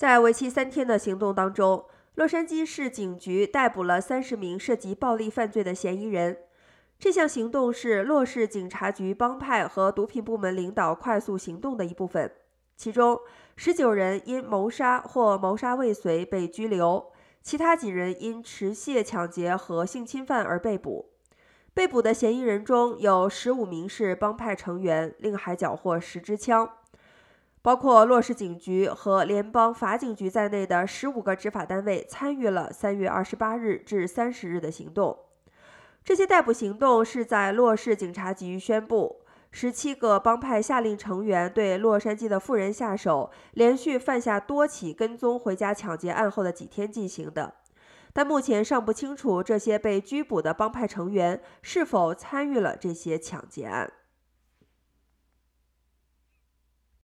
在为期三天的行动当中，洛杉矶市警局逮捕了三十名涉及暴力犯罪的嫌疑人。这项行动是洛市警察局帮派和毒品部门领导快速行动的一部分。其中，十九人因谋杀或谋杀未遂被拘留，其他几人因持械抢劫和性侵犯而被捕。被捕的嫌疑人中有十五名是帮派成员，另还缴获十支枪。包括洛市警局和联邦法警局在内的十五个执法单位参与了三月二十八日至三十日的行动。这些逮捕行动是在洛市警察局宣布，十七个帮派下令成员对洛杉矶的富人下手，连续犯下多起跟踪回家抢劫案后的几天进行的。但目前尚不清楚这些被拘捕的帮派成员是否参与了这些抢劫案。